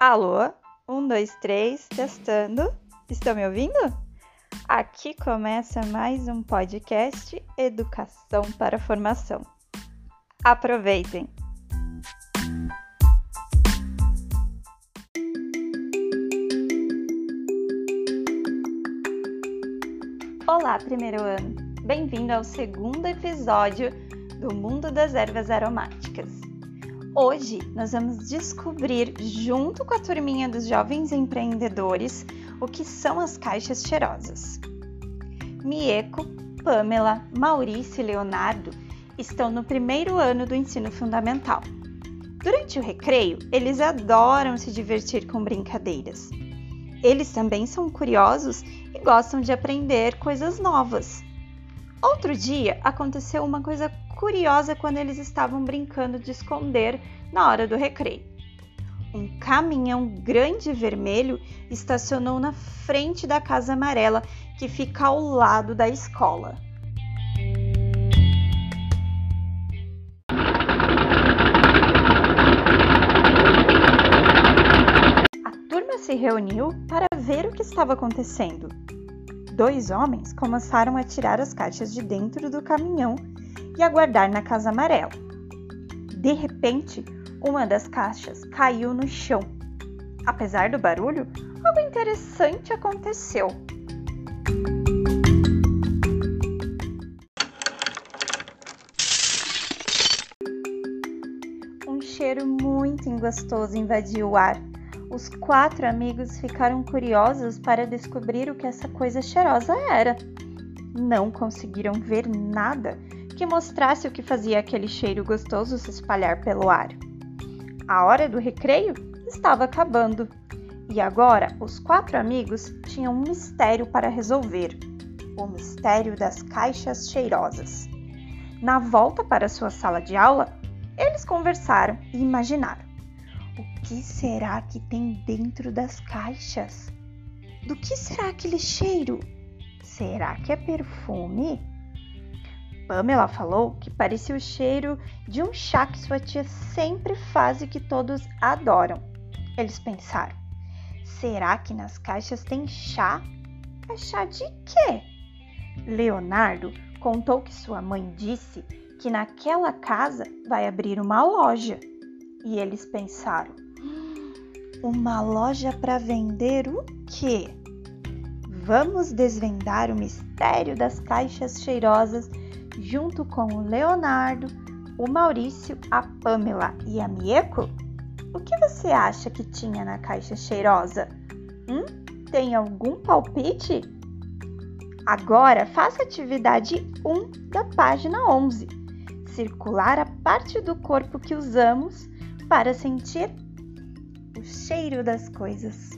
Alô? Um, dois, três, testando. Estão me ouvindo? Aqui começa mais um podcast Educação para Formação. Aproveitem! Olá, primeiro ano! Bem-vindo ao segundo episódio do Mundo das Ervas Aromáticas. Hoje nós vamos descobrir, junto com a turminha dos jovens empreendedores, o que são as caixas cheirosas. Mieco, Pamela, Maurício e Leonardo estão no primeiro ano do ensino fundamental. Durante o recreio, eles adoram se divertir com brincadeiras. Eles também são curiosos e gostam de aprender coisas novas. Outro dia aconteceu uma coisa curiosa quando eles estavam brincando de esconder na hora do recreio. Um caminhão grande vermelho estacionou na frente da casa amarela que fica ao lado da escola. A turma se reuniu para ver o que estava acontecendo. Dois homens começaram a tirar as caixas de dentro do caminhão e aguardar na casa amarela. De repente, uma das caixas caiu no chão. Apesar do barulho, algo interessante aconteceu. Um cheiro muito gostoso invadiu o ar. Os quatro amigos ficaram curiosos para descobrir o que essa coisa cheirosa era. Não conseguiram ver nada que mostrasse o que fazia aquele cheiro gostoso se espalhar pelo ar. A hora do recreio estava acabando e agora os quatro amigos tinham um mistério para resolver: o mistério das caixas cheirosas. Na volta para sua sala de aula, eles conversaram e imaginaram: o que será que tem dentro das caixas? Do que será aquele cheiro? Será que é perfume? Pamela falou que parecia o cheiro de um chá que sua tia sempre faz e que todos adoram. Eles pensaram: será que nas caixas tem chá? É chá de quê? Leonardo contou que sua mãe disse que naquela casa vai abrir uma loja. E eles pensaram: uma loja para vender o quê? Vamos desvendar o mistério das caixas cheirosas junto com o Leonardo, o Maurício, a Pamela e a Mieko? O que você acha que tinha na caixa cheirosa? Hum? Tem algum palpite? Agora faça a atividade 1 da página 11. Circular a parte do corpo que usamos para sentir o cheiro das coisas.